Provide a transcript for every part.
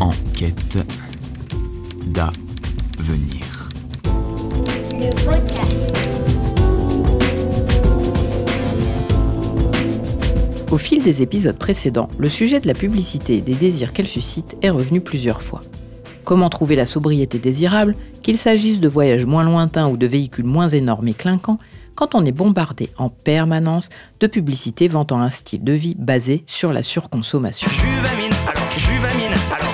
Enquête d'avenir. Au fil des épisodes précédents, le sujet de la publicité et des désirs qu'elle suscite est revenu plusieurs fois. Comment trouver la sobriété désirable, qu'il s'agisse de voyages moins lointains ou de véhicules moins énormes et clinquants, quand on est bombardé en permanence de publicités vantant un style de vie basé sur la surconsommation. Juvamine, alors Juvamine, alors Juvamine,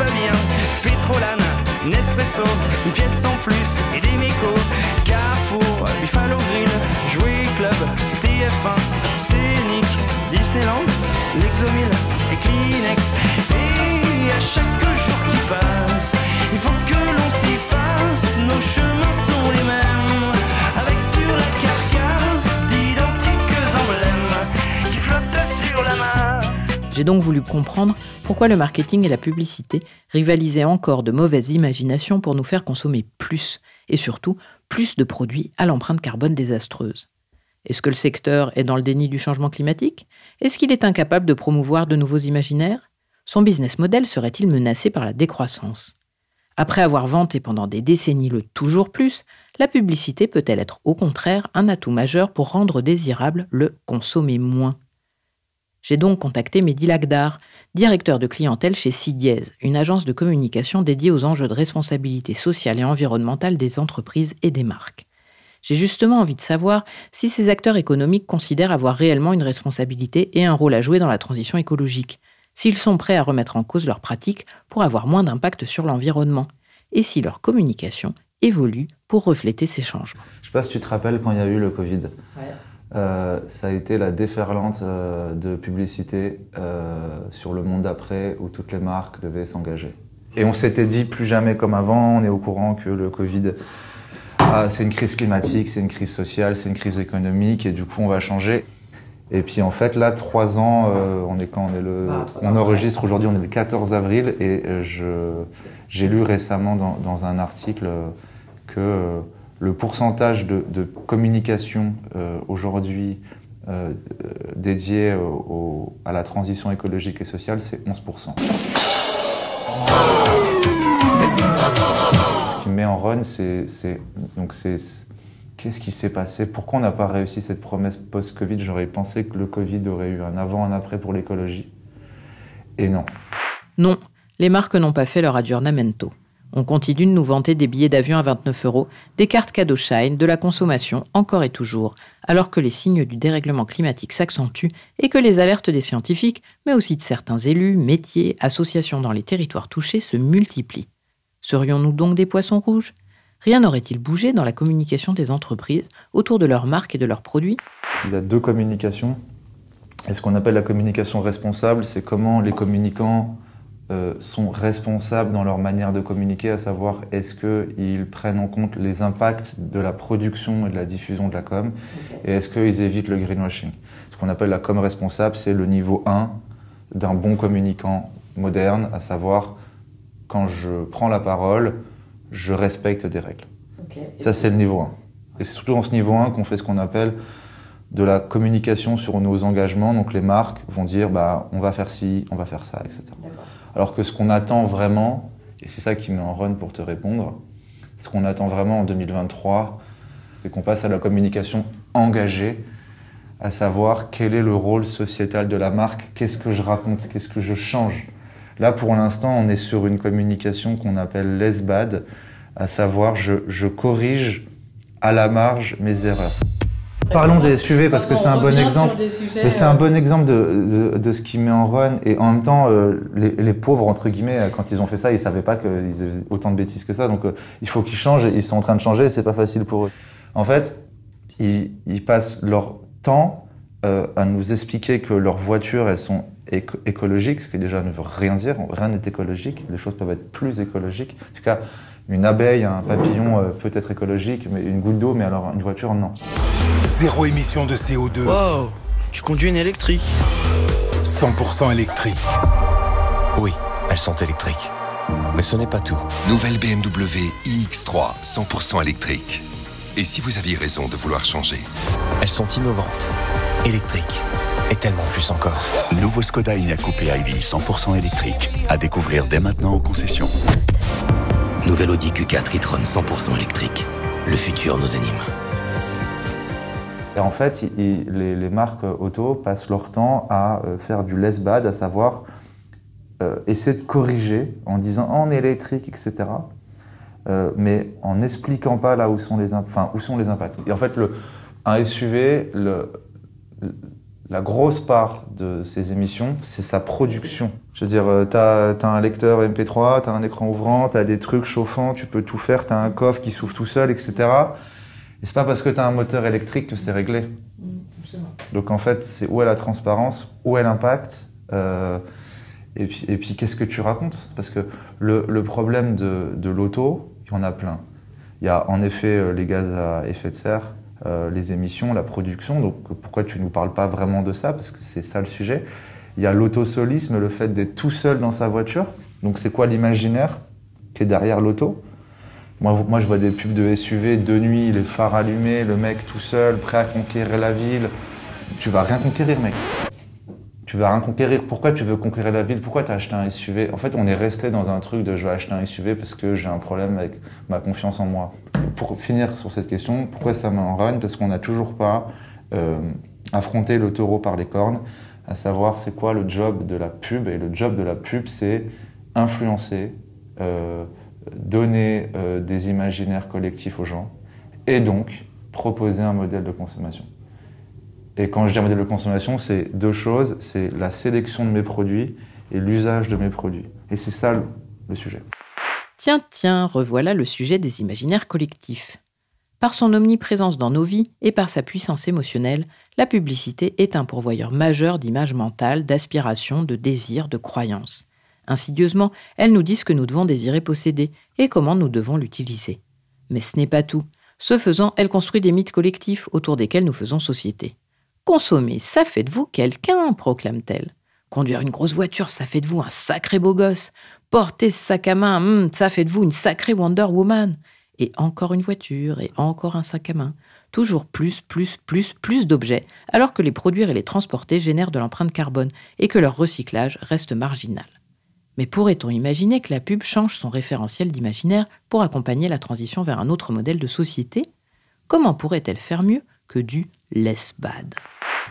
alors Juvamine, Pétrolane, Nespresso, une pièce en plus et des mécos, Carrefour, Buffalo Grill, Jouer Club, TF1, Scénic, Disneyland, Lexomil et Kleenex. Et à chaque jour qui passe, il faut que l'on s'y fasse, nos chemins sont les mêmes, avec sur la carcasse d'identiques emblèmes qui flottent sur la mer. J'ai donc voulu comprendre pourquoi le marketing et la publicité rivalisaient encore de mauvaise imagination pour nous faire consommer plus, et surtout plus de produits à l'empreinte carbone désastreuse? Est-ce que le secteur est dans le déni du changement climatique? Est-ce qu'il est incapable de promouvoir de nouveaux imaginaires? Son business model serait-il menacé par la décroissance? Après avoir vanté pendant des décennies le toujours plus, la publicité peut-elle être au contraire un atout majeur pour rendre désirable le consommer moins? J'ai donc contacté Mehdi Lagdar, directeur de clientèle chez Sidiez, une agence de communication dédiée aux enjeux de responsabilité sociale et environnementale des entreprises et des marques. J'ai justement envie de savoir si ces acteurs économiques considèrent avoir réellement une responsabilité et un rôle à jouer dans la transition écologique, s'ils sont prêts à remettre en cause leurs pratiques pour avoir moins d'impact sur l'environnement, et si leur communication évolue pour refléter ces changements. Je sais pas si tu te rappelles quand il y a eu le Covid. Euh, ça a été la déferlante euh, de publicité euh, sur le monde d'après où toutes les marques devaient s'engager. Et on s'était dit plus jamais comme avant, on est au courant que le Covid, ah, c'est une crise climatique, c'est une crise sociale, c'est une crise économique et du coup on va changer. Et puis en fait là, trois ans, on est quand on est le, Ah, on enregistre aujourd'hui, on est le 14 avril et je, j'ai lu récemment dans, dans un article que le pourcentage de, communication euh, aujourd'hui euh, dédié à la transition écologique et sociale, c'est 11%. Ce qui me met en run, c'est donc c'est qu'est-ce qui s'est passé? Pourquoi on n'a pas réussi cette promesse post-Covid? J'aurais pensé que le Covid aurait eu un avant, un après pour l'écologie. Et non. Non, les marques n'ont pas fait leur aggiornamento. On continue de nous vanter des billets d'avion à 29 euros, des cartes cadeaux Shine, de la consommation, encore et toujours, alors que les signes du dérèglement climatique s'accentuent et que les alertes des scientifiques, mais aussi de certains élus, métiers, associations dans les territoires touchés se multiplient. Serions-nous donc des poissons rouges? Rien n'aurait-il bougé dans la communication des entreprises autour de leurs marques et de leurs produits? Il y a deux communications. Et ce qu'on appelle la communication responsable, c'est comment les communicants euh, sont responsables dans leur manière de communiquer, à savoir est-ce qu'ils prennent en compte les impacts de la production et de la diffusion de la com, et est-ce qu'ils évitent le greenwashing. Ce qu'on appelle la com responsable, c'est le niveau 1 d'un bon communicant moderne, à savoir quand je prends la parole, je respecte des règles. Ça, c'est le niveau 1. Et c'est surtout dans ce niveau 1 qu'on fait ce qu'on appelle de la communication sur nos engagements. Donc les marques vont dire, bah, on va faire ci, on va faire ça, etc. Alors que ce qu'on attend vraiment, et c'est ça qui met en run pour te répondre, ce qu'on attend vraiment en 2023, c'est qu'on passe à la communication engagée, à savoir quel est le rôle sociétal de la marque, qu'est-ce que je raconte, qu'est-ce que je change. Là, pour l'instant, on est sur une communication qu'on appelle less bad, à savoir je corrige à la marge mes erreurs. Parlons des SUV parce que c'est un bon exemple. Mais c'est un bon exemple de, de, de ce qui met en run. Et en même temps, euh, les, les pauvres, entre guillemets, euh, quand ils ont fait ça, ils savaient pas qu'ils faisaient autant de bêtises que ça. Donc euh, il faut qu'ils changent. Ils sont en train de changer et c'est pas facile pour eux. En fait, ils, ils passent leur temps euh, à nous expliquer que leurs voitures, elles sont éco- écologiques, ce qui déjà ne veut rien dire. Rien n'est écologique. Les choses peuvent être plus écologiques. En tout cas, une abeille, un papillon euh, peut être écologique, mais une goutte d'eau, mais alors une voiture, non. Zéro émission de CO2, Wow, tu conduis une électrique 100% électrique. Oui, elles sont électriques. Mais ce n'est pas tout. Nouvelle BMW iX3 100% électrique. Et si vous aviez raison de vouloir changer Elles sont innovantes, électriques et tellement plus encore. Nouveau Skoda Enyaq Coupé iV 100% électrique. À découvrir dès maintenant aux concessions. Nouvelle Audi Q4 e-tron 100% électrique. Le futur nous anime. Et en fait, les, marques auto passent leur temps à euh, faire du less bad, à savoir euh, essayer de corriger en disant est électrique, etc. Euh, mais en n'expliquant pas là où sont les, enfin, où sont les impacts. Et en fait, un SUV, la grosse part de ses émissions, c'est sa production. Je veux dire, tu as, un lecteur MP3, tu as un écran ouvrant, tu as des trucs chauffants, tu peux tout faire, tu as un coffre qui s'ouvre tout seul, etc. Et c'est pas parce que tu as un moteur électrique que c'est réglé. Donc en fait, c'est où est la transparence, où est l'impact, euh, et puis, et puis qu'est-ce que tu racontes? Parce que le, le problème de, de l'auto, il y en a plein. Il y a en effet euh, les gaz à effet de serre, euh, les émissions, la production. Donc pourquoi tu nous parles pas vraiment de ça? Parce que c'est ça le sujet. Il y a l'autosolisme, le fait d'être tout seul dans sa voiture. Donc c'est quoi l'imaginaire qui est derrière l'auto? Moi, moi, je vois des pubs de SUV de nuit, les phares allumés, le mec tout seul, prêt à conquérir la ville. Tu vas rien conquérir, mec. Tu vas rien conquérir. Pourquoi tu veux conquérir la ville? Pourquoi tu as acheté un SUV En fait, on est resté dans un truc de je vais acheter un SUV parce que j'ai un problème avec ma confiance en moi. Pour finir sur cette question, pourquoi ça m'enragne Parce qu'on n'a toujours pas euh, affronté le taureau par les cornes, à savoir c'est quoi le job de la pub. Et le job de la pub, c'est influencer, euh, donner euh, des imaginaires collectifs aux gens et donc proposer un modèle de consommation. Et quand je dis modèle de consommation, c'est deux choses, c'est la sélection de mes produits et l'usage de mes produits. Et c'est ça le sujet. Tiens, tiens, revoilà le sujet des imaginaires collectifs. Par son omniprésence dans nos vies et par sa puissance émotionnelle, la publicité est un pourvoyeur majeur d'images mentales, d'aspirations, de désirs, de croyances. Insidieusement, elles nous disent que nous devons désirer posséder et comment nous devons l'utiliser. Mais ce n'est pas tout. Ce faisant, elle construit des mythes collectifs autour desquels nous faisons société. Consommer, ça fait de vous quelqu'un, proclame-t-elle. Conduire une grosse voiture, ça fait de vous un sacré beau gosse. Porter ce sac à main, hum, ça fait de vous une sacrée Wonder Woman. Et encore une voiture, et encore un sac à main. Toujours plus, plus, plus, plus d'objets, alors que les produire et les transporter génèrent de l'empreinte carbone et que leur recyclage reste marginal. Mais pourrait-on imaginer que la pub change son référentiel d'imaginaire pour accompagner la transition vers un autre modèle de société? Comment pourrait-elle faire mieux que du less bad?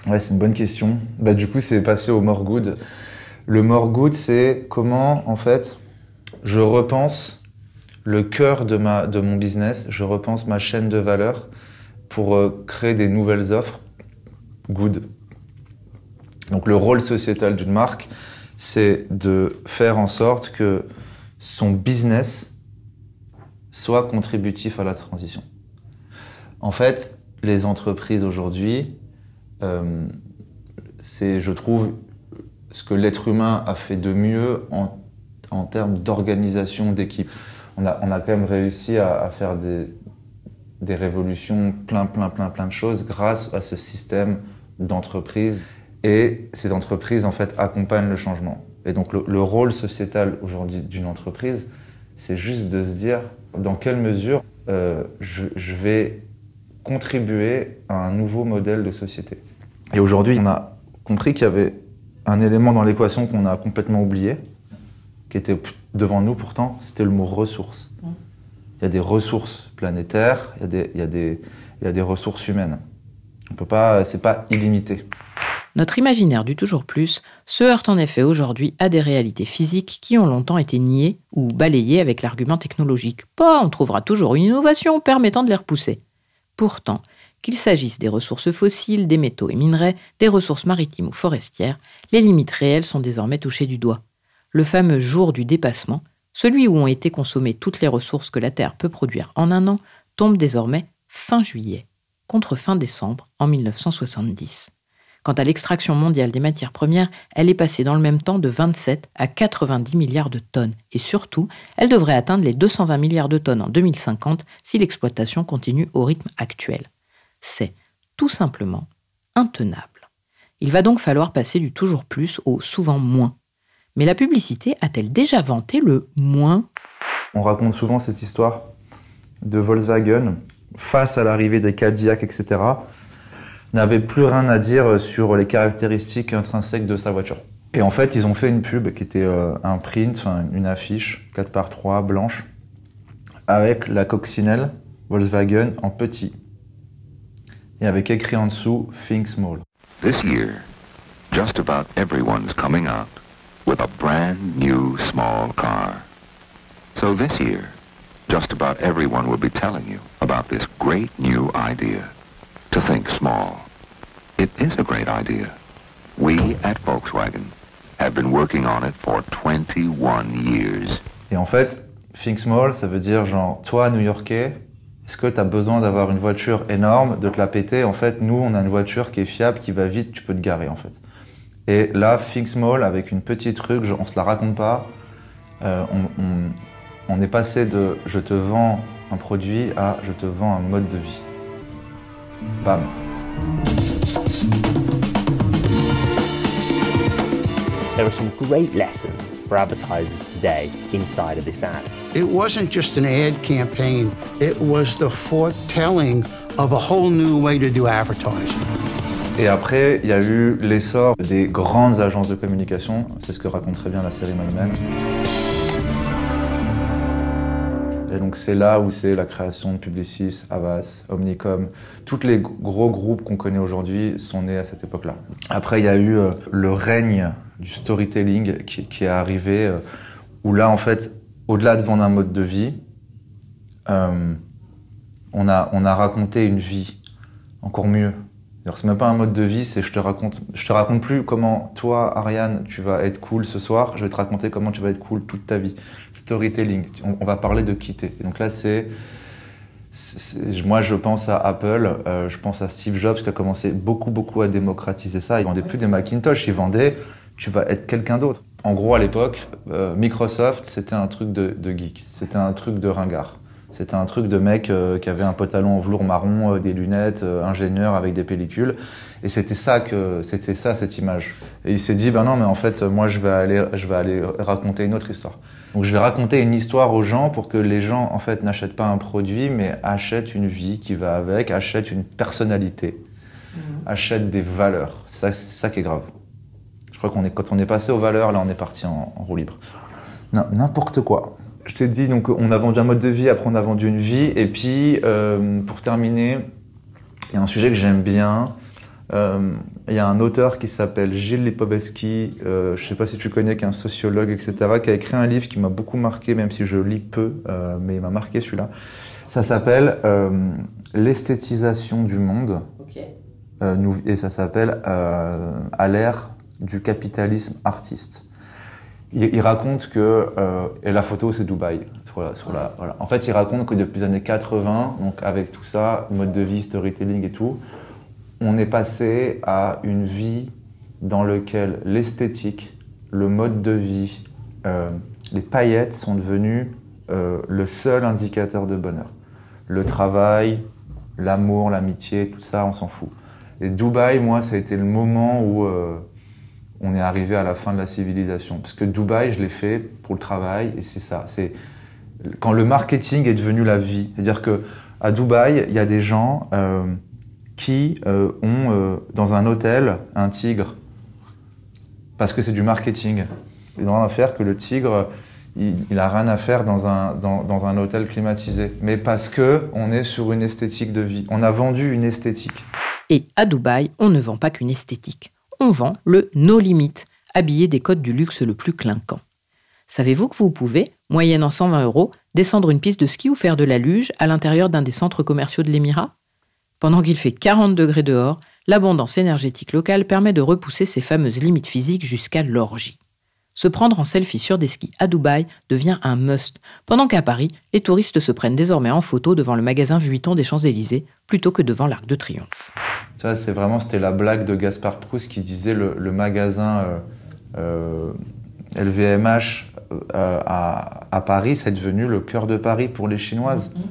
C'est une bonne question. Bah, du coup, c'est passé au more good. Le more good, c'est comment, en fait, je repense le cœur de, ma, mon business, je repense ma chaîne de valeur pour euh, créer des nouvelles offres good. Donc, le rôle sociétal d'une marque, c'est de faire en sorte que son business soit contributif à la transition. En fait, les entreprises aujourd'hui, euh, c'est, je trouve, ce que l'être humain a fait de mieux en, en termes d'organisation d'équipe. On a, quand même réussi à, à faire des, des révolutions, plein, plein, plein, plein de choses grâce à ce système d'entreprise. Et ces entreprises, en fait, accompagnent le changement. Et donc, le, le rôle sociétal aujourd'hui d'une entreprise, c'est juste de se dire dans quelle mesure euh, je, je vais contribuer à un nouveau modèle de société. Et aujourd'hui, on a compris qu'il y avait un élément dans l'équation qu'on a complètement oublié, qui était devant nous pourtant, c'était le mot ressources. Il y a des ressources planétaires, il y a des, il y a des, il y a des ressources humaines. On peut pas, c'est pas illimité. Notre imaginaire du toujours plus se heurte en effet aujourd'hui à des réalités physiques qui ont longtemps été niées ou balayées avec l'argument technologique. Pas, on trouvera toujours une innovation permettant de les repousser. Pourtant, qu'il s'agisse des ressources fossiles, des métaux et minerais, des ressources maritimes ou forestières, les limites réelles sont désormais touchées du doigt. Le fameux jour du dépassement, celui où ont été consommées toutes les ressources que la Terre peut produire en un an, tombe désormais fin juillet, contre fin décembre en 1970. Quant à l'extraction mondiale des matières premières, elle est passée dans le même temps de 27 à 90 milliards de tonnes. Et surtout, elle devrait atteindre les 220 milliards de tonnes en 2050 si l'exploitation continue au rythme actuel. C'est tout simplement intenable. Il va donc falloir passer du toujours plus au souvent moins. Mais la publicité a-t-elle déjà vanté le moins? On raconte souvent cette histoire de Volkswagen face à l'arrivée des Cadillac, etc., n'avait plus rien à dire sur les caractéristiques intrinsèques de sa voiture. Et en fait, ils ont fait une pub qui était euh, un print, une affiche 4 par 3 blanche, avec la coccinelle Volkswagen en petit. Et avec écrit en dessous Think Small. This year, just about everyone's coming out with a brand new small car. So this year, just about everyone will be telling you about this great new idea to think small. It is a great idea. We at Volkswagen have been working on it for 21 years. Et en fait, think small, ça veut dire genre, toi, New-Yorkais, est-ce que tu as besoin d'avoir une voiture énorme, de te la péter? En fait, nous, on a une voiture qui est fiable, qui va vite, tu peux te garer en fait. Et là, think small, avec une petite truc, on se la raconte pas, euh, on est passé de je te vends un produit à je te vends un mode de vie. Bam. There are some great lessons for advertisers today inside of this ad. It wasn't just an ad campaign, it was the foretelling of a whole new way to do advertising. Et après, il y a eu l'essor des grandes agences de communication. C'est ce que raconte très bien la série Mad Men. Et donc c'est là où c'est la création de Publicis, Avas, Omnicom. Tous les gros groupes qu'on connaît aujourd'hui sont nés à cette époque-là. Après, il y a eu euh, le règne du storytelling qui, est arrivé, euh, où là, en fait, au-delà de vendre un mode de vie, euh, on a raconté une vie encore mieux. C'est même pas un mode de vie, c'est je te raconte, je te raconte plus comment toi, Ariane, tu vas être cool ce soir. Je vais te raconter comment tu vas être cool toute ta vie. Storytelling. On, va parler de quitter. Et donc là, c'est, moi, je pense à Apple, euh, je pense à Steve Jobs qui a commencé beaucoup, beaucoup à démocratiser ça. Il vendait plus des Macintosh, il vendait, tu vas être quelqu'un d'autre. En gros, à l'époque, euh, Microsoft, c'était un truc de, de geek, c'était un truc de ringard. C'était un truc de mec euh, qui avait un pantalon en velours marron, euh, des lunettes, euh, ingénieur avec des pellicules. Et c'était ça que c'était ça cette image. Et il s'est dit ben non mais en fait moi je vais aller je vais aller raconter une autre histoire. Donc je vais raconter une histoire aux gens pour que les gens en fait n'achètent pas un produit mais achètent une vie qui va avec, achètent une personnalité, mmh. achètent des valeurs. C'est ça, ça, qui est grave. Je crois qu'on est quand on est passé aux valeurs là on est parti en, en roue libre. N'importe quoi. Je t'ai dit, donc on a vendu un mode de vie, après on a vendu une vie. Et puis, euh, pour terminer, il y a un sujet que j'aime bien. Euh, il y a un auteur qui s'appelle Gilles Lipovetsky, euh, je ne sais pas si tu connais, qui est un sociologue, etc., qui a écrit un livre qui m'a beaucoup marqué, même si je lis peu, mais il m'a marqué celui-là. Ça s'appelle L'esthétisation du monde. Okay. et ça s'appelle À l'ère du capitalisme artiste il, raconte que euh, et la photo c'est Dubaï. En fait, il raconte que depuis les années 80, donc avec tout ça, mode de vie, storytelling et tout, on est passé à une vie dans laquelle l'esthétique, le mode de vie, euh, les paillettes sont devenus euh, le seul indicateur de bonheur. Le travail, l'amour, l'amitié, tout ça, on s'en fout. Et Dubaï, moi, ça a été le moment où euh, on est arrivé à la fin de la civilisation. Parce que Dubaï, je l'ai fait pour le travail et c'est ça. C'est quand le marketing est devenu la vie. C'est-à-dire que à Dubaï, il y a des gens euh, qui euh, ont euh, dans un hôtel un tigre parce que c'est du marketing. Ils n'ont rien à faire que le tigre, il, il a rien à faire dans un, dans, dans, un hôtel climatisé. Mais parce que on est sur une esthétique de vie. On a vendu une esthétique. Et à Dubaï, on ne vend pas qu'une esthétique on vend le No Limit, habillé des codes du luxe le plus clinquant. Savez-vous que vous pouvez, moyennant 120 euros, descendre une piste de ski ou faire de la luge à l'intérieur d'un des centres commerciaux de l'Émirat? Pendant qu'il fait 40 degrés dehors, l'abondance énergétique locale permet de repousser ces fameuses limites physiques jusqu'à l'orgie. Se prendre en selfie sur des skis à Dubaï devient un must, pendant qu'à Paris, les touristes se prennent désormais en photo devant le magasin Vuitton des Champs-Élysées plutôt que devant l'Arc de Triomphe. Ça, c'est vraiment, c'était la blague de Gaspard Proust qui disait le, le magasin euh, euh, LVMH euh, à, à, Paris, c'est devenu le cœur de Paris pour les Chinoises. Mm-hmm.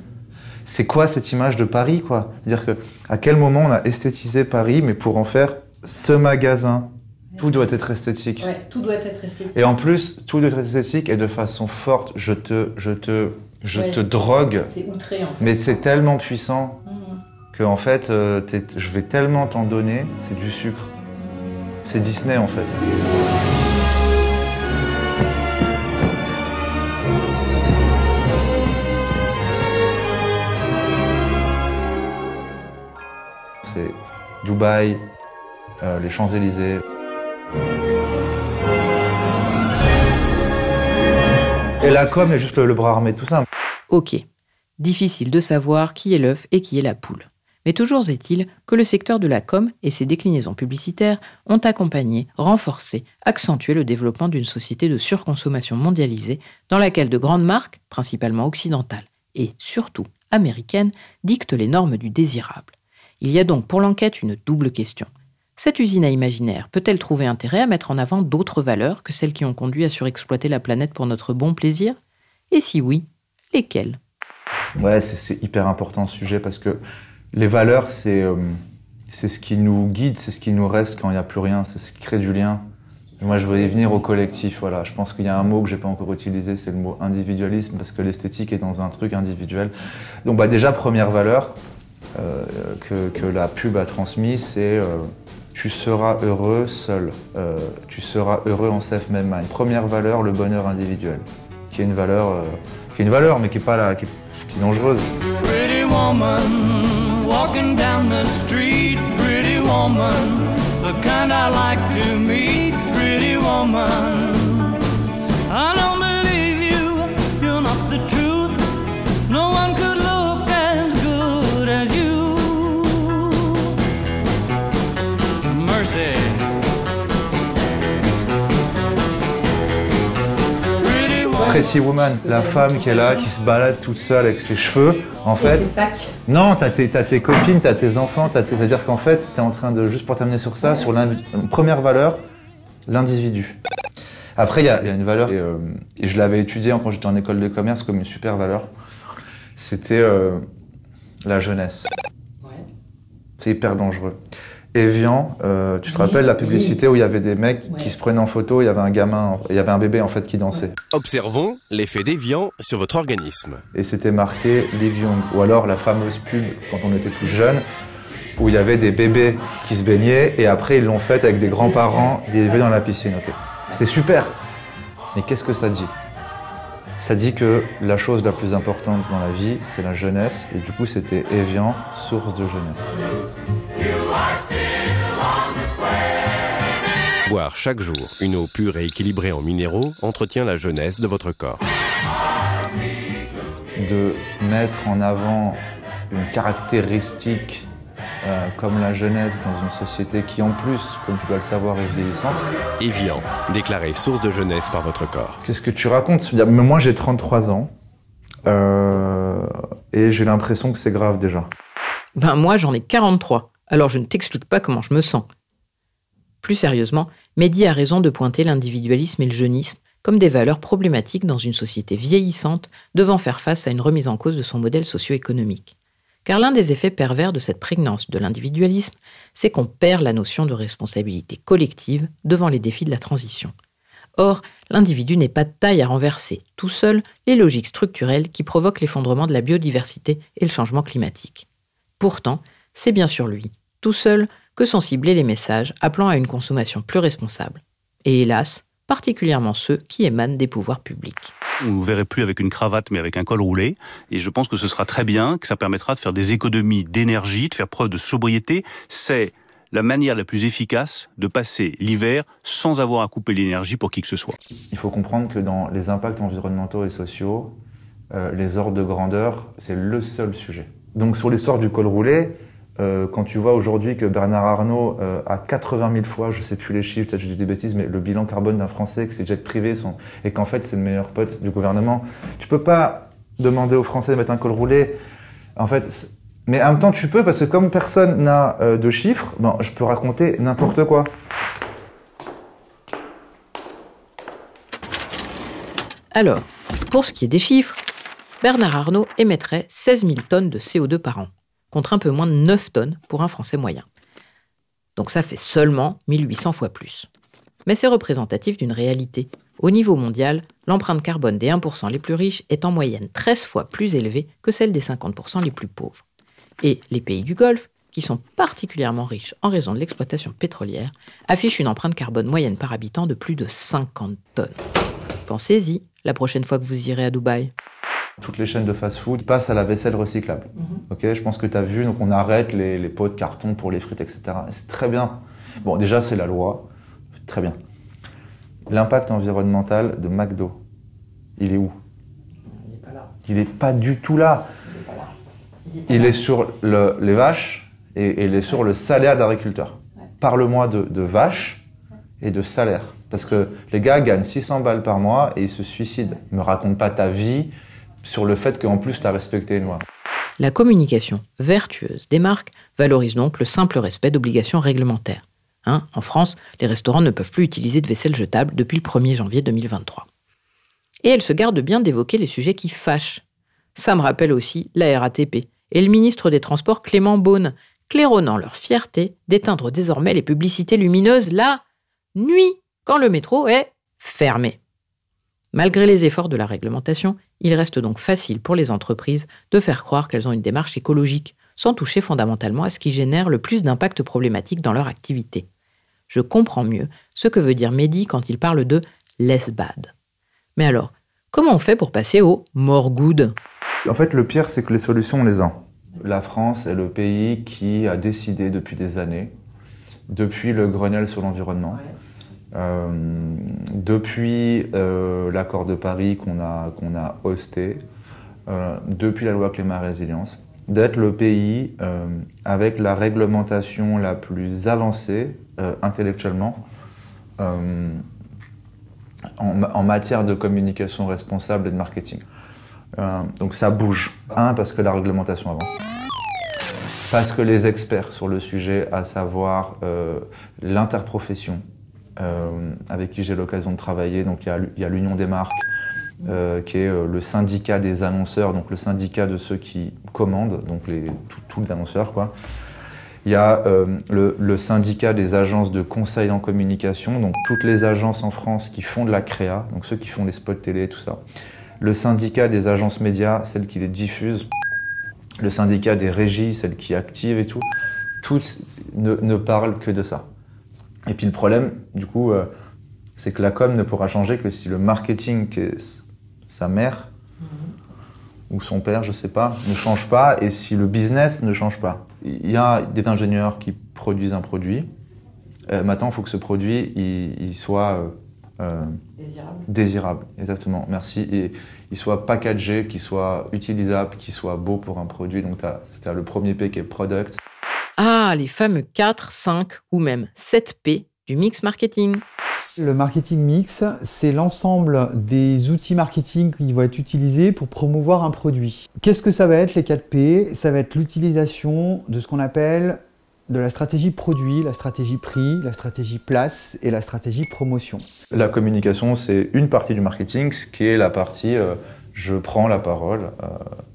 C'est quoi cette image de Paris, quoi? Dire que à quel moment on a esthétisé Paris, mais pour en faire ce magasin? Tout doit être esthétique. Ouais, tout doit être esthétique. Et en plus, tout doit être esthétique et de façon forte. Je te, je te, je te drogue. C'est outré en fait. Mais c'est tellement puissant mmh. que en fait, euh, je vais tellement t'en donner. C'est du sucre. C'est Disney en fait. C'est Dubaï, euh, les Champs-Élysées. Et la com est juste le, bras armé, tout ça. Ok. Difficile de savoir qui est l'œuf et qui est la poule. Mais toujours est-il que le secteur de la com et ses déclinaisons publicitaires ont accompagné, renforcé, accentué le développement d'une société de surconsommation mondialisée dans laquelle de grandes marques, principalement occidentales et surtout américaines, dictent les normes du désirable. Il y a donc pour l'enquête une double question. Cette usine à imaginaire peut-elle trouver intérêt à mettre en avant d'autres valeurs que celles qui ont conduit à surexploiter la planète pour notre bon plaisir? Et si oui, lesquelles? Ouais, c'est hyper important ce sujet parce que les valeurs, c'est euh, c'est ce qui nous guide, c'est ce qui nous reste quand il n'y a plus rien, c'est ce qui crée du lien. moi, je voulais venir au collectif. Voilà, je pense qu'il y a un mot que j'ai pas encore utilisé, c'est le mot individualisme, parce que l'esthétique est dans un truc individuel. Donc, bah déjà première valeur euh, que, la pub a transmis, c'est euh, tu seras heureux seul. Euh, tu seras heureux en self-made mind. Première valeur, le bonheur individuel, qui est une valeur, euh, qui est une valeur, mais qui est pas là, qui, qui est dangereuse. Pretty woman, walking down the street, pretty woman, the kind I like to meet, pretty woman. Pretty Woman, la femme qui est là, qui se balade toute seule avec ses cheveux. En fait, non, t'as tes, as tes copines, t'as tes enfants, c'est-à-dire qu'en fait, t'es en train de juste pour terminer sur ça, sur la première valeur, l'individu. Après, il y, a une valeur, et, euh, je l'avais étudiée quand j'étais en école de commerce comme une super valeur. C'était euh, la jeunesse. C'est hyper dangereux. Evian, euh, tu te rappelles la publicité où il y avait des mecs qui se prenaient en photo, il y avait un gamin, il y avait un bébé en fait qui dansait. Observons l'effet d'Evian sur votre organisme. Et c'était marqué Young, ou alors la fameuse pub quand on était plus jeune, où il y avait des bébés qui se baignaient et après ils l'ont fait avec des grands-parents élevés dans la piscine. Ok, c'est super. Mais qu'est-ce que ça dit? Ça dit que la chose la plus importante dans la vie, c'est la jeunesse, et du coup c'était Evian, source de jeunesse. Boire chaque jour une eau pure et équilibrée en minéraux entretient la jeunesse de votre corps. De mettre en avant une caractéristique euh, comme la jeunesse dans une société qui en plus, comme tu dois le savoir, est vieillissante. Evian, déclaré source de jeunesse par votre corps. Qu'est-ce que tu racontes Moi j'ai 33 ans euh, et j'ai l'impression que c'est grave déjà. Ben moi j'en ai 43, alors je ne t'explique pas comment je me sens. Plus sérieusement, Mehdi a raison de pointer l'individualisme et le jeunisme comme des valeurs problématiques dans une société vieillissante devant faire face à une remise en cause de son modèle socio-économique. Car l'un des effets pervers de cette prégnance de l'individualisme, c'est qu'on perd la notion de responsabilité collective devant les défis de la transition. Or, l'individu n'est pas de taille à renverser tout seul les logiques structurelles qui provoquent l'effondrement de la biodiversité et le changement climatique. Pourtant, c'est bien sûr lui, tout seul, que sont ciblés les messages appelant à une consommation plus responsable. Et hélas, particulièrement ceux qui émanent des pouvoirs publics. Vous ne verrez plus avec une cravate mais avec un col roulé. Et je pense que ce sera très bien, que ça permettra de faire des économies d'énergie, de faire preuve de sobriété. C'est la manière la plus efficace de passer l'hiver sans avoir à couper l'énergie pour qui que ce soit. Il faut comprendre que dans les impacts environnementaux et sociaux, euh, les ordres de grandeur, c'est le seul sujet. Donc sur l'histoire du col roulé, Euh, quand tu vois aujourd'hui que Bernard Arnault euh, a 80 000 fois, je sais plus les chiffres, peut-être je dis des bêtises, mais le bilan carbone d'un Français, que ses jets privés sont, et qu'en fait c'est le meilleur pote du gouvernement, tu peux pas demander aux Français de mettre un col roulé. En fait, mais en même temps tu peux parce que comme personne n'a euh, de chiffres, je peux raconter n'importe quoi. Alors, pour ce qui est des chiffres, Bernard Arnault émettrait 16 000 tonnes de CO2 par an, contre un peu moins de 9 tonnes pour un Français moyen. Donc ça fait seulement 1800 fois plus. Mais c'est représentatif d'une réalité. Au niveau mondial, l'empreinte carbone des 1% les plus riches est en moyenne 13 fois plus élevée que celle des 50% les plus pauvres. Et les pays du Golfe, qui sont particulièrement riches en raison de l'exploitation pétrolière, affichent une empreinte carbone moyenne par habitant de plus de 50 tonnes. Pensez-y la prochaine fois que vous irez à Dubaï. Toutes les chaînes de fast-food passent à la vaisselle recyclable. Ok, je pense que tu as vu, donc on arrête les, les pots de carton pour les frites, etc. Et c'est très bien. Bon, déjà, c'est la loi. Très bien. L'impact environnemental de McDo, il est où? Il n'est pas là. Il n'est pas du tout là. Il est sur le- les vaches et, et il est sur le salaire d'agriculteur. Parle-moi de, de vaches et de salaire. Parce que les gars gagnent 600 balles par mois et ils se suicident. Me raconte pas ta vie sur le fait qu'en plus tu as respecté les. La communication vertueuse des marques valorise donc le simple respect d'obligations réglementaires. Hein, en France, les restaurants ne peuvent plus utiliser de vaisselle jetable depuis le 1er janvier 2023. Et elle se garde bien d'évoquer les sujets qui fâchent. Ça me rappelle aussi la RATP et le ministre des Transports Clément Beaune, claironnant leur fierté d'éteindre désormais les publicités lumineuses la nuit, quand le métro est fermé. Malgré les efforts de la réglementation, il reste donc facile pour les entreprises de faire croire qu'elles ont une démarche écologique, sans toucher fondamentalement à ce qui génère le plus d'impact problématique dans leur activité. Je comprends mieux ce que veut dire Mehdi quand il parle de less bad. Mais alors, comment on fait pour passer au more good En fait, le pire, c'est que les solutions, on les a. La France est le pays qui a décidé depuis des années, depuis le Grenelle sur l'environnement, depuis euh, l'accord de Paris qu'on a, qu'on a hosté, euh, depuis la loi climat résilience, d'être le pays euh, avec la réglementation la plus avancée euh, intellectuellement euh, en, ma- en matière de communication responsable et de marketing. Euh, donc ça bouge. Un, parce que la réglementation avance. Parce que les experts sur le sujet, à savoir euh, l'interprofession, euh, avec qui j'ai l'occasion de travailler, donc il y a l'Union des marques, euh, qui est euh, le syndicat des annonceurs, donc le syndicat de ceux qui commandent, donc les, tout- tous les annonceurs. Il y a euh, le, syndicat des agences de conseil en communication, donc toutes les agences en France qui font de la créa, donc ceux qui font les spots télé, tout ça. Le syndicat des agences médias, celles qui les diffusent. Le syndicat des régies, celles qui activent et tout. Tous ne, ne parlent que de ça. Et puis le problème, du coup, euh, c'est que la com ne pourra changer que si le marketing, s- sa mère, ou son père, je sais pas, ne change pas, et si le business ne change pas. Il y a des ingénieurs qui produisent un produit. Euh, maintenant, il faut que ce produit, il, il soit euh, euh, Désirable. désirable. Exactement. Merci. Et il soit packagé, qu'il soit utilisable, qu'il soit beau pour un produit. Donc, tu as, le premier P qui est product. Ah, les fameux 4, 5 ou même 7 P du mix marketing. Le marketing mix, c'est l'ensemble des outils marketing qui vont être utilisés pour promouvoir un produit. Qu'est-ce que ça va être les 4 P? Ça va être l'utilisation de ce qu'on appelle de la stratégie produit, la stratégie prix, la stratégie place et la stratégie promotion. La communication, c'est une partie du marketing, ce qui est la partie euh, je prends la parole euh,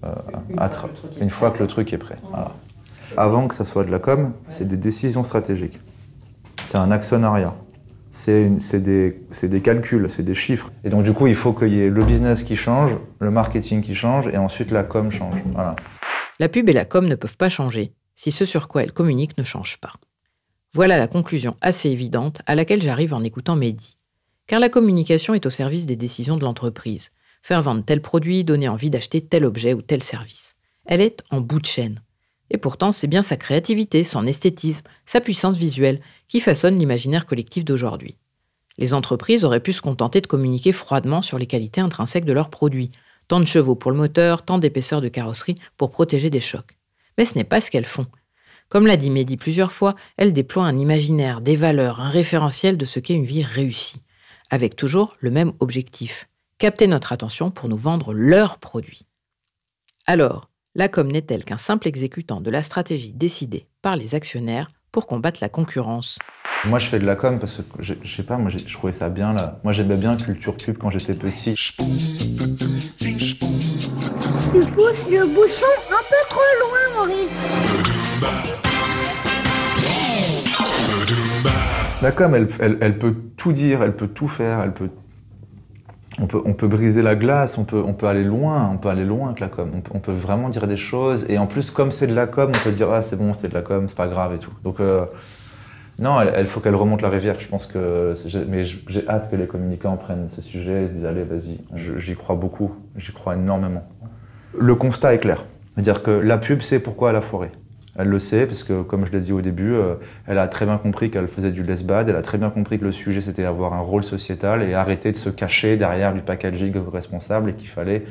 euh, à tra- une fois que le truc est prêt. Voilà. Avant que ça soit de la com, c'est des décisions stratégiques. C'est un actionnariat. C'est des calculs, c'est des chiffres. Et donc, du coup, il faut qu'il y ait le business qui change, le marketing qui change, et ensuite la com change. Voilà. La pub et la com ne peuvent pas changer si ce sur quoi elles communiquent ne change pas. Voilà la conclusion assez évidente à laquelle j'arrive en écoutant Mehdi. Car la communication est au service des décisions de l'entreprise. Faire vendre tel produit, donner envie d'acheter tel objet ou tel service. Elle est en bout de chaîne. Et pourtant, c'est bien sa créativité, son esthétisme, sa puissance visuelle qui façonne l'imaginaire collectif d'aujourd'hui. Les entreprises auraient pu se contenter de communiquer froidement sur les qualités intrinsèques de leurs produits. Tant de chevaux pour le moteur, tant d'épaisseur de carrosserie pour protéger des chocs. Mais ce n'est pas ce qu'elles font. Comme l'a dit Mehdi plusieurs fois, elle déploie un imaginaire, des valeurs, un référentiel de ce qu'est une vie réussie, avec toujours le même objectif, capter notre attention pour nous vendre leurs produits. Alors, la com n'est-elle qu'un simple exécutant de la stratégie décidée par les actionnaires pour combattre la concurrence Moi, je fais de la com parce que, je, je sais pas, moi, je trouvais ça bien là. Moi, j'aimais bien culture pub quand j'étais petit. Tu pousses le bouchon un peu trop loin, Maurice. La com, elle, elle, elle peut tout dire, elle peut tout faire, elle peut on peut, on peut briser la glace, on peut, on peut aller loin, on peut aller loin avec la com. On peut, vraiment dire des choses. Et en plus, comme c'est de la com, on peut dire ah c'est bon, c'est de la com, c'est pas grave et tout. Donc euh, non, elle, elle faut qu'elle remonte la rivière. Je pense que, mais j'ai hâte que les communicants prennent ce sujet et se disent allez vas-y. J'y crois beaucoup, j'y crois énormément. Le constat est clair, c'est-à-dire que la pub sait pourquoi elle a foiré. Elle le sait parce que, comme je l'ai dit au début, euh, elle a très bien compris qu'elle faisait du lesbad. Elle a très bien compris que le sujet c'était avoir un rôle sociétal et arrêter de se cacher derrière du packaging responsable et qu'il fallait,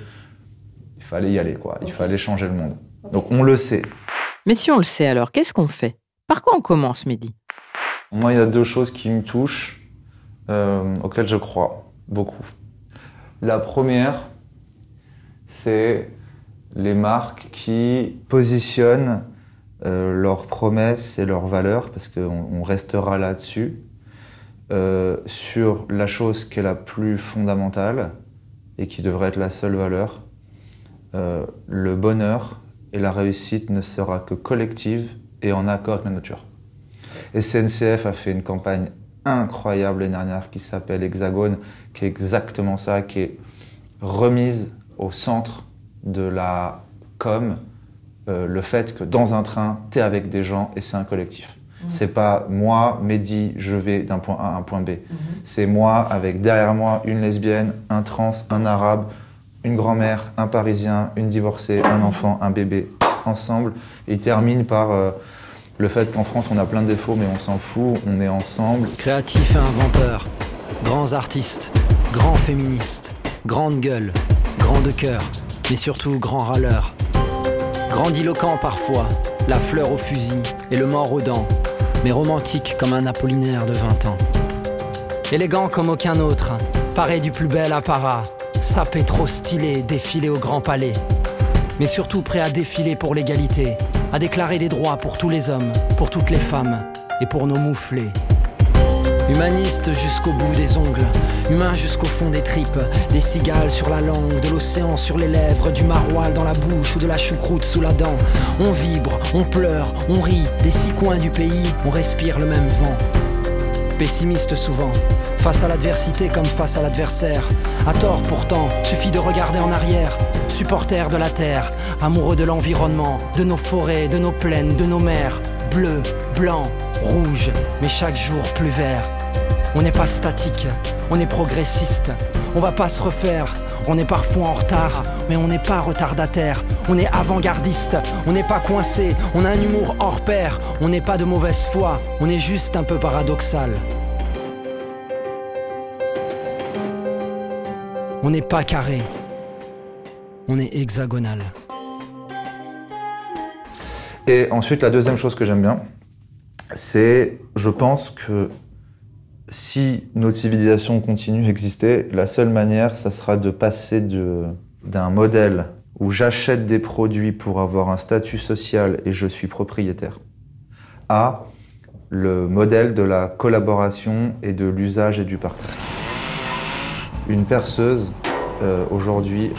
il fallait y aller quoi. Il fallait changer le monde. Donc on le sait. Mais si on le sait alors, qu'est-ce qu'on fait? Par quoi on commence, Mehdi? Moi, il y a deux choses qui me touchent, euh, auxquelles je crois beaucoup. La première, c'est les marques qui positionnent euh, leurs promesses et leurs valeurs, parce qu'on on restera là-dessus, euh, sur la chose qui est la plus fondamentale et qui devrait être la seule valeur. Euh, le bonheur et la réussite ne sera que collective et en accord avec la nature. SNCF a fait une campagne incroyable l'année dernière qui s'appelle Hexagone, qui est exactement ça, qui est remise au centre de la com, euh, le fait que dans un train, tu es avec des gens et c'est un collectif. C'est pas moi, Mehdi, je vais d'un point A à un point B. C'est moi avec derrière moi une lesbienne, un trans, un arabe, une grand-mère, un parisien, une divorcée, un enfant, un bébé, ensemble. Et il termine par euh, le fait qu'en France on a plein de défauts mais on s'en fout, on est ensemble. Créatifs et inventeurs, grands artistes, grands féministes, grandes gueules, grands de cœur, mais surtout grands râleurs. Grandiloquent parfois, la fleur au fusil et le mort aux dents, mais romantique comme un Apollinaire de 20 ans. Élégant comme aucun autre, paré du plus bel apparat, sapé trop stylé, défilé au grand palais. Mais surtout prêt à défiler pour l'égalité, à déclarer des droits pour tous les hommes, pour toutes les femmes et pour nos mouflés. Humaniste jusqu'au bout des ongles, humain jusqu'au fond des tripes, des cigales sur la langue, de l'océan sur les lèvres, du maroilles dans la bouche ou de la choucroute sous la dent. On vibre, on pleure, on rit, des six coins du pays, on respire le même vent. Pessimiste souvent, face à l'adversité comme face à l'adversaire. À tort pourtant, suffit de regarder en arrière. Supporter de la terre, amoureux de l'environnement, de nos forêts, de nos plaines, de nos mers. Bleu, blanc, rouge, mais chaque jour plus vert. On n'est pas statique, on est progressiste. On va pas se refaire. On est parfois en retard, mais on n'est pas retardataire. On est avant-gardiste, on n'est pas coincé. On a un humour hors pair. On n'est pas de mauvaise foi, on est juste un peu paradoxal. On n'est pas carré, on est hexagonal. Et ensuite, la deuxième chose que j'aime bien, c'est, je pense que si notre civilisation continue d'exister, la seule manière, ça sera de passer d'un modèle où j'achète des produits pour avoir un statut social et je suis propriétaire, à le modèle de la collaboration et de l'usage et du partage. Une perceuse, euh, aujourd'hui,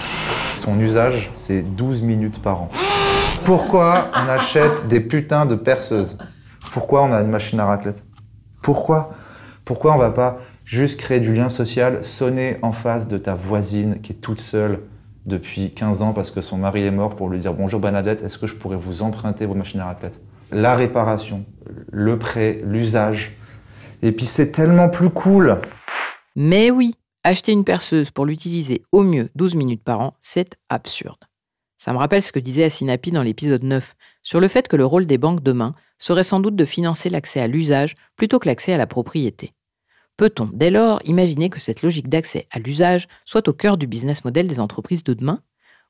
son usage, c'est 12 minutes par an. Pourquoi on achète des putains de perceuses? Pourquoi on a une machine à raclette? Pourquoi? Pourquoi on va pas juste créer du lien social, sonner en face de ta voisine qui est toute seule depuis 15 ans parce que son mari est mort pour lui dire bonjour Bernadette, est-ce que je pourrais vous emprunter vos machines à raclette? La réparation, le prêt, l'usage. Et puis c'est tellement plus cool. Mais oui, acheter une perceuse pour l'utiliser au mieux 12 minutes par an, c'est absurde. Ça me rappelle ce que disait Asinapi dans l'épisode 9 sur le fait que le rôle des banques demain serait sans doute de financer l'accès à l'usage plutôt que l'accès à la propriété. Peut-on dès lors imaginer que cette logique d'accès à l'usage soit au cœur du business model des entreprises de demain?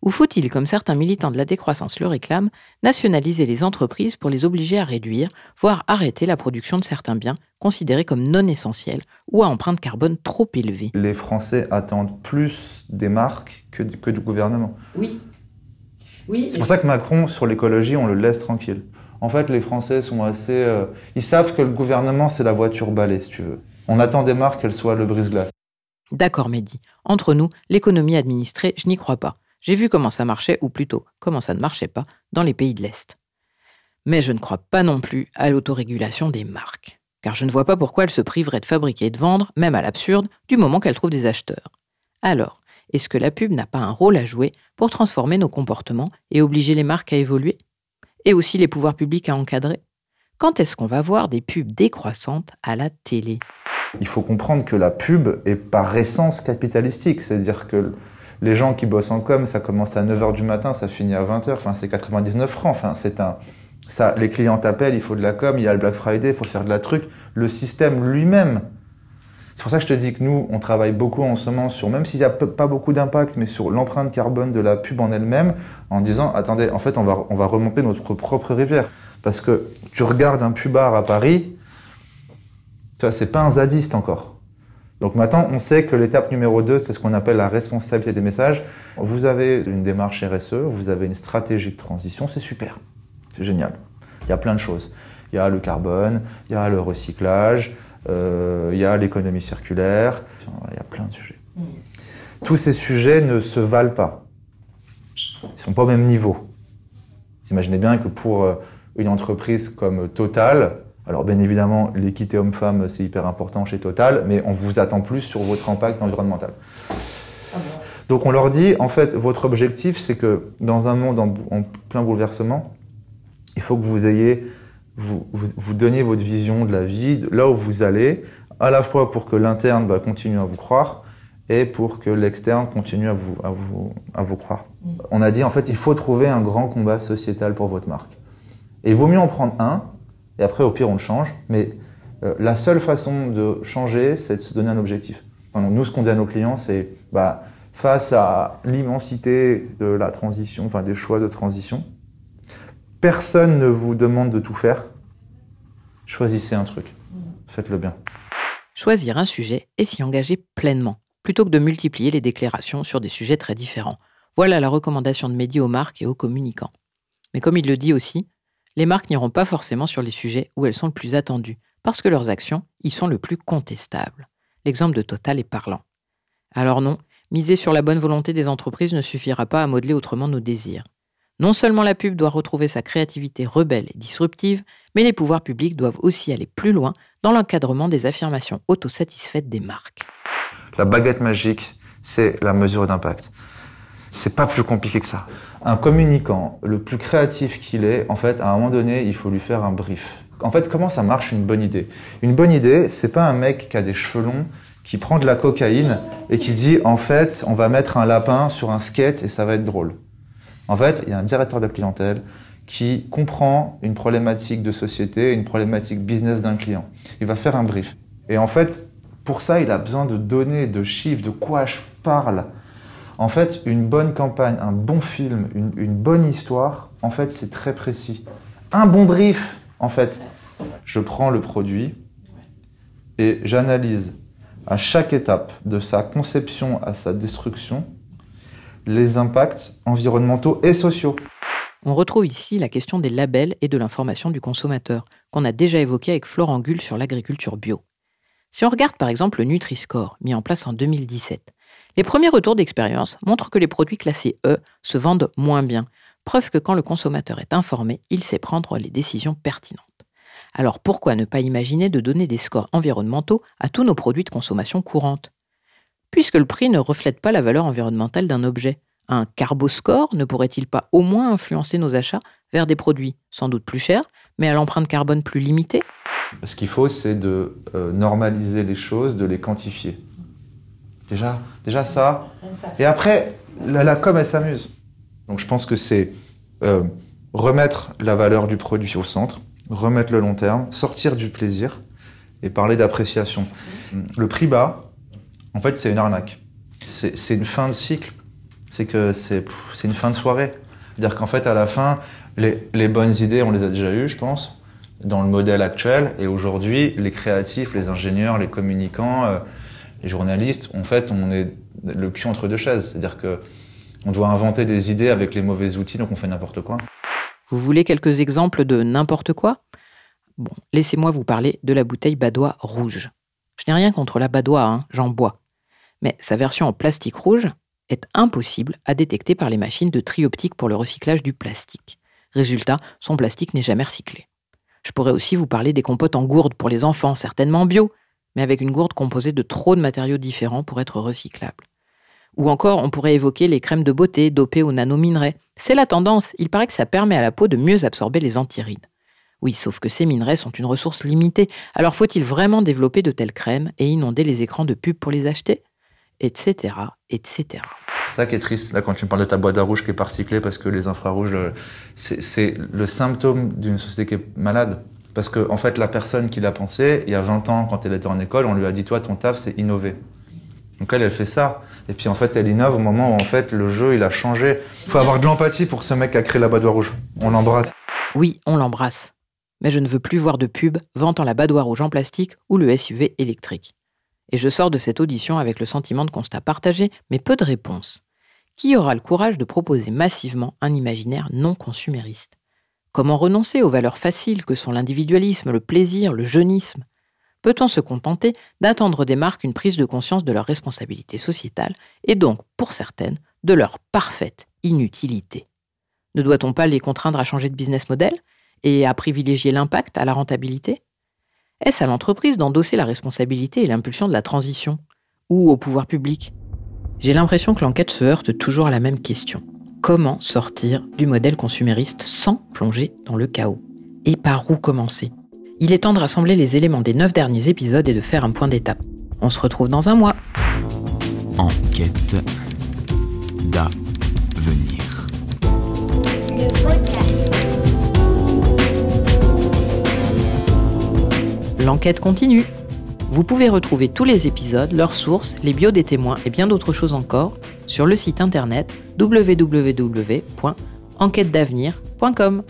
Ou faut-il, comme certains militants de la décroissance le réclament, nationaliser les entreprises pour les obliger à réduire, voire arrêter la production de certains biens considérés comme non essentiels ou à empreinte carbone trop élevée? Les Français attendent plus des marques que, que du gouvernement. Oui. oui C'est pour ça que Macron, sur l'écologie, on le laisse tranquille. En fait, les Français sont assez... Euh, ils savent que le gouvernement, c'est la voiture balai, si tu veux. On attend des marques qu'elles soient le brise-glace. D'accord, Mehdi. Entre nous, l'économie administrée, je n'y crois pas. J'ai vu comment ça marchait, ou plutôt comment ça ne marchait pas, dans les pays de l'Est. Mais je ne crois pas non plus à l'autorégulation des marques, car je ne vois pas pourquoi elles se priveraient de fabriquer et de vendre, même à l'absurde, du moment qu'elles trouvent des acheteurs. Alors, est-ce que la pub n'a pas un rôle à jouer pour transformer nos comportements et obliger les marques à évoluer? Et aussi les pouvoirs publics à encadrer Quand est-ce qu'on va voir des pubs décroissantes à la télé? Il faut comprendre que la pub est par essence capitalistique, c'est-à-dire que les gens qui bossent en com, ça commence à 9h du matin, ça finit à 20h, enfin c'est 99 francs, enfin c'est un ça les clients t'appellent, il faut de la com, il y a le Black Friday, il faut faire de la truc, le système lui-même. C'est pour ça que je te dis que nous, on travaille beaucoup en ce moment sur, même s'il n'y a pas beaucoup d'impact, mais sur l'empreinte carbone de la pub en elle-même, en disant, attendez, en fait, on va, on va remonter notre propre rivière. Parce que tu regardes un pubard à Paris, tu vois, c'est pas un zadiste encore. Donc maintenant, on sait que l'étape numéro 2, c'est ce qu'on appelle la responsabilité des messages. Vous avez une démarche RSE, vous avez une stratégie de transition, c'est super. C'est génial. Il y a plein de choses. Il y a le carbone, il y a le recyclage, il y a l'économie circulaire, il y a plein de sujets. Tous ces sujets ne se valent pas. Ils ne sont pas au même niveau. Vous imaginez bien que pour euh, une entreprise comme Total, alors bien évidemment, l'équité homme-femme, c'est hyper important chez Total, mais on vous attend plus sur votre impact environnemental. Donc on leur dit, en fait, votre objectif, c'est que dans un monde en, plein bouleversement, il faut que vous ayez, vous, vous, donniez votre vision de la vie, là où vous allez, à la fois pour que l'interne bah, continue à vous croire et pour que l'externe continue à vous, à, vous, à vous croire. On a dit, en fait, il faut trouver un grand combat sociétal pour votre marque. Et il vaut mieux en prendre un et après, au pire, on le change. Mais euh, la seule façon de changer, c'est de se donner un objectif. nous, ce qu'on dit à nos clients, c'est bah, face à l'immensité de la transition, enfin des choix de transition, personne ne vous demande de tout faire. Choisissez un truc. Faites-le bien. Choisir un sujet et s'y engager pleinement, plutôt que de multiplier les déclarations sur des sujets très différents. Voilà la recommandation de Mehdi aux marques et aux communicants. Mais comme il le dit aussi, les marques n'iront pas forcément sur les sujets où elles sont le plus attendues, parce que leurs actions y sont le plus contestables. L'exemple de Total est parlant. Alors non, miser sur la bonne volonté des entreprises ne suffira pas à modeler autrement nos désirs. Non seulement la pub doit retrouver sa créativité rebelle et disruptive, mais les pouvoirs publics doivent aussi aller plus loin dans l'encadrement des affirmations autosatisfaites des marques. La baguette magique, c'est la mesure d'impact. C'est pas plus compliqué que ça un communicant, le plus créatif qu'il est, en fait, à un moment donné, il faut lui faire un brief. En fait, comment ça marche une bonne idée? Une bonne idée, c'est pas un mec qui a des cheveux longs, qui prend de la cocaïne et qui dit en fait, on va mettre un lapin sur un skate et ça va être drôle. En fait, il y a un directeur de clientèle qui comprend une problématique de société, une problématique business d'un client. Il va faire un brief. Et en fait, pour ça, il a besoin de données, de chiffres, de quoi je parle. En fait, une bonne campagne, un bon film, une, bonne histoire, en fait, c'est très précis. Un bon brief, en fait. Je prends le produit et j'analyse à chaque étape de sa conception à sa destruction les impacts environnementaux et sociaux. On retrouve ici la question des labels et de l'information du consommateur, qu'on a déjà évoqué avec Florent Gull sur l'agriculture bio. Si on regarde par exemple le Nutri-Score, mis en place en 2017, les premiers retours d'expérience montrent que les produits classés E se vendent moins bien, preuve que quand le consommateur est informé, il sait prendre les décisions pertinentes. Alors pourquoi ne pas imaginer de donner des scores environnementaux à tous nos produits de consommation courante? Puisque le prix ne reflète pas la valeur environnementale d'un objet, un carboscore ne pourrait-il pas au moins influencer nos achats vers des produits sans doute plus chers, mais à l'empreinte carbone plus limitée? Ce qu'il faut, c'est de euh, normaliser les choses, de les quantifier. Déjà, déjà ça. Et après, la, com, elle s'amuse. Donc je pense que c'est euh, remettre la valeur du produit au centre, remettre le long terme, sortir du plaisir et parler d'appréciation. Le prix bas, en fait, c'est une arnaque. C'est une fin de cycle. c'est que c'est une fin de soirée. C'est-à-dire qu'en fait, à la fin, les, les bonnes idées, on les a déjà eues, je pense, dans le modèle actuel. Et aujourd'hui, les créatifs, les ingénieurs, les communicants, euh, les journalistes, en fait, on est le cul entre deux chaises. C'est-à-dire que on doit inventer des idées avec les mauvais outils, donc on fait n'importe quoi. Vous voulez quelques exemples de n'importe quoi? Bon, laissez-moi vous parler de la bouteille Badois rouge. Je n'ai rien contre la Badois, hein, j'en bois. Mais sa version en plastique rouge est impossible à détecter par les machines de tri optique pour le recyclage du plastique. Résultat, son plastique n'est jamais recyclé. Je pourrais aussi vous parler des compotes en gourde pour les enfants, certainement bio, mais avec une gourde composée de trop de matériaux différents pour être recyclable. Ou encore, on pourrait évoquer les crèmes de beauté dopées aux nanominerais. C'est la tendance, il paraît que ça permet à la peau de mieux absorber les antirides. Oui, sauf que ces minerais sont une ressource limitée, alors faut-il vraiment développer de telles crèmes et inonder les écrans de pub pour les acheter? Etc. etc. C'est ça qui est triste, là, quand tu me parles de ta boîte à rouge qui est pas recyclée parce que les infrarouges, le- c'est le symptôme d'une société qui est malade. Parce que, en fait, la personne qui l'a pensé, il y a 20 ans, quand elle était en école, on lui a dit, toi, ton taf, c'est innover. Donc elle, elle fait ça. Et puis, en fait, elle innove au moment où, en fait, le jeu, il a changé. Il faut avoir de l'empathie pour ce mec qui a créé la boîte à rouge. On l'embrasse. Oui, on l'embrasse. Mais je ne veux plus voir de pub vantant la badoie rouge en plastique ou le SUV électrique. Et je sors de cette audition avec le sentiment de constat partagé, mais peu de réponses. Qui aura le courage de proposer massivement un imaginaire non consumériste? Comment renoncer aux valeurs faciles que sont l'individualisme, le plaisir, le jeunisme? Peut-on se contenter d'attendre des marques une prise de conscience de leur responsabilité sociétale et donc, pour certaines, de leur parfaite inutilité? Ne doit-on pas les contraindre à changer de business model et à privilégier l'impact à la rentabilité? Est-ce à l'entreprise d'endosser la responsabilité et l'impulsion de la transition Ou au pouvoir public? J'ai l'impression que l'enquête se heurte toujours à la même question. Comment sortir du modèle consumériste sans plonger dans le chaos? Et par où commencer? Il est temps de rassembler les éléments des neuf derniers épisodes et de faire un point d'étape. On se retrouve dans un mois. Enquête d'avenir. L'enquête continue. Vous pouvez retrouver tous les épisodes, leurs sources, les bios des témoins et bien d'autres choses encore sur le site internet www.enquêtedavenir.com.